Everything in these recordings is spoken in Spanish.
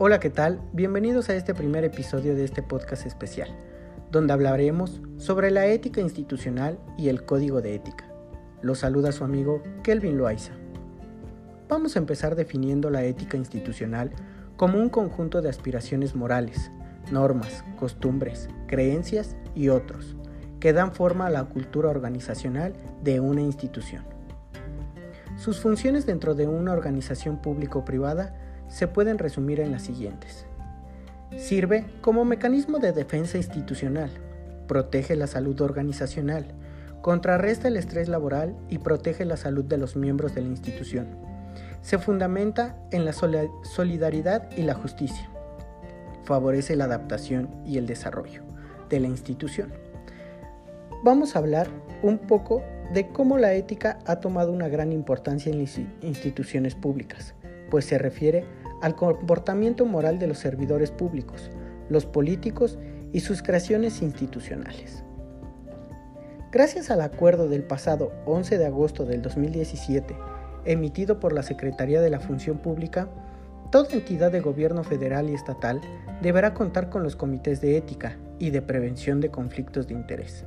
Hola, ¿qué tal? Bienvenidos a este primer episodio de este podcast especial, donde hablaremos sobre la ética institucional y el código de ética. Los saluda su amigo Kelvin Loaiza. Vamos a empezar definiendo la ética institucional como un conjunto de aspiraciones morales, normas, costumbres, creencias y otros, que dan forma a la cultura organizacional de una institución. Sus funciones dentro de una organización público-privada se pueden resumir en las siguientes. Sirve como mecanismo de defensa institucional, protege la salud organizacional, contrarresta el estrés laboral y protege la salud de los miembros de la institución. Se fundamenta en la solidaridad y la justicia. Favorece la adaptación y el desarrollo de la institución. Vamos a hablar un poco de cómo la ética ha tomado una gran importancia en las instituciones públicas, pues se refiere al comportamiento moral de los servidores públicos, los políticos y sus creaciones institucionales. Gracias al acuerdo del pasado 11 de agosto del 2017, emitido por la Secretaría de la Función Pública, toda entidad de gobierno federal y estatal deberá contar con los comités de ética y de prevención de conflictos de interés,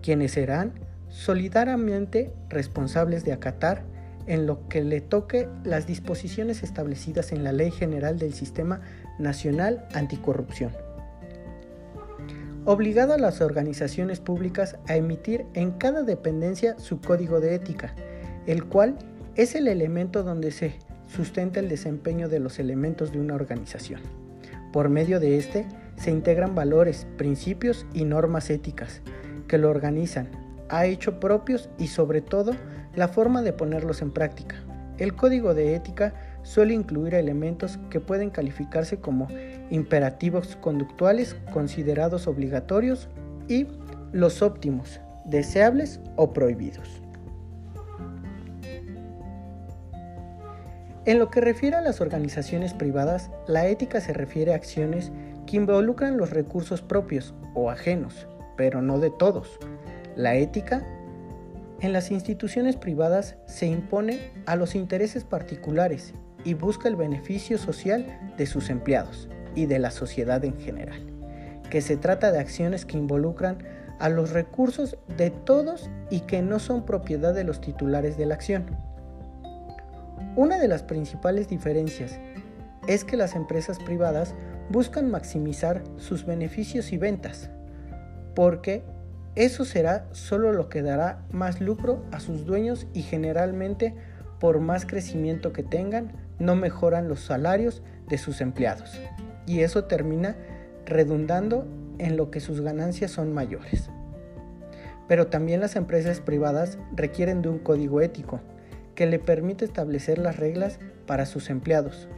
quienes serán solidariamente responsables de acatar en lo que le toque las disposiciones establecidas en la Ley General del Sistema Nacional Anticorrupción. Obligado a las organizaciones públicas a emitir en cada dependencia su código de ética, el cual es el elemento donde se sustenta el desempeño de los elementos de una organización. Por medio de este se integran valores, principios y normas éticas que lo organizan, ha hecho propios y sobre todo la forma de ponerlos en práctica. El código de ética suele incluir elementos que pueden calificarse como imperativos conductuales considerados obligatorios y los óptimos, deseables o prohibidos. En lo que refiere a las organizaciones privadas, la ética se refiere a acciones que involucran los recursos propios o ajenos, pero no de todos, la ética en las instituciones privadas se impone a los intereses particulares y busca el beneficio social de sus empleados y de la sociedad en general, que se trata de acciones que involucran a los recursos de todos y que no son propiedad de los titulares de la acción. Una de las principales diferencias es que las empresas privadas buscan maximizar sus beneficios y ventas, porque eso será solo lo que dará más lucro a sus dueños y generalmente por más crecimiento que tengan no mejoran los salarios de sus empleados y eso termina redundando en lo que sus ganancias son mayores. Pero también las empresas privadas requieren de un código ético que le permite establecer las reglas para sus empleados.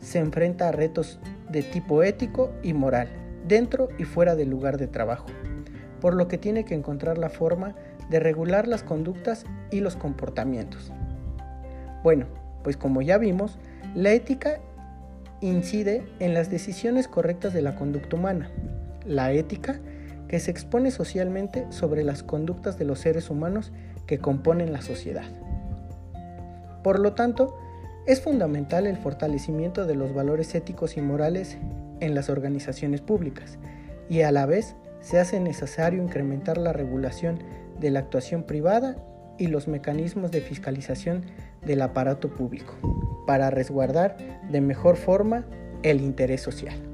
Se enfrenta a retos de tipo ético y moral, dentro y fuera del lugar de trabajo por lo que tiene que encontrar la forma de regular las conductas y los comportamientos. Bueno, pues como ya vimos, la ética incide en las decisiones correctas de la conducta humana. La ética que se expone socialmente sobre las conductas de los seres humanos que componen la sociedad. Por lo tanto, es fundamental el fortalecimiento de los valores éticos y morales en las organizaciones públicas y a la vez se hace necesario incrementar la regulación de la actuación privada y los mecanismos de fiscalización del aparato público para resguardar de mejor forma el interés social.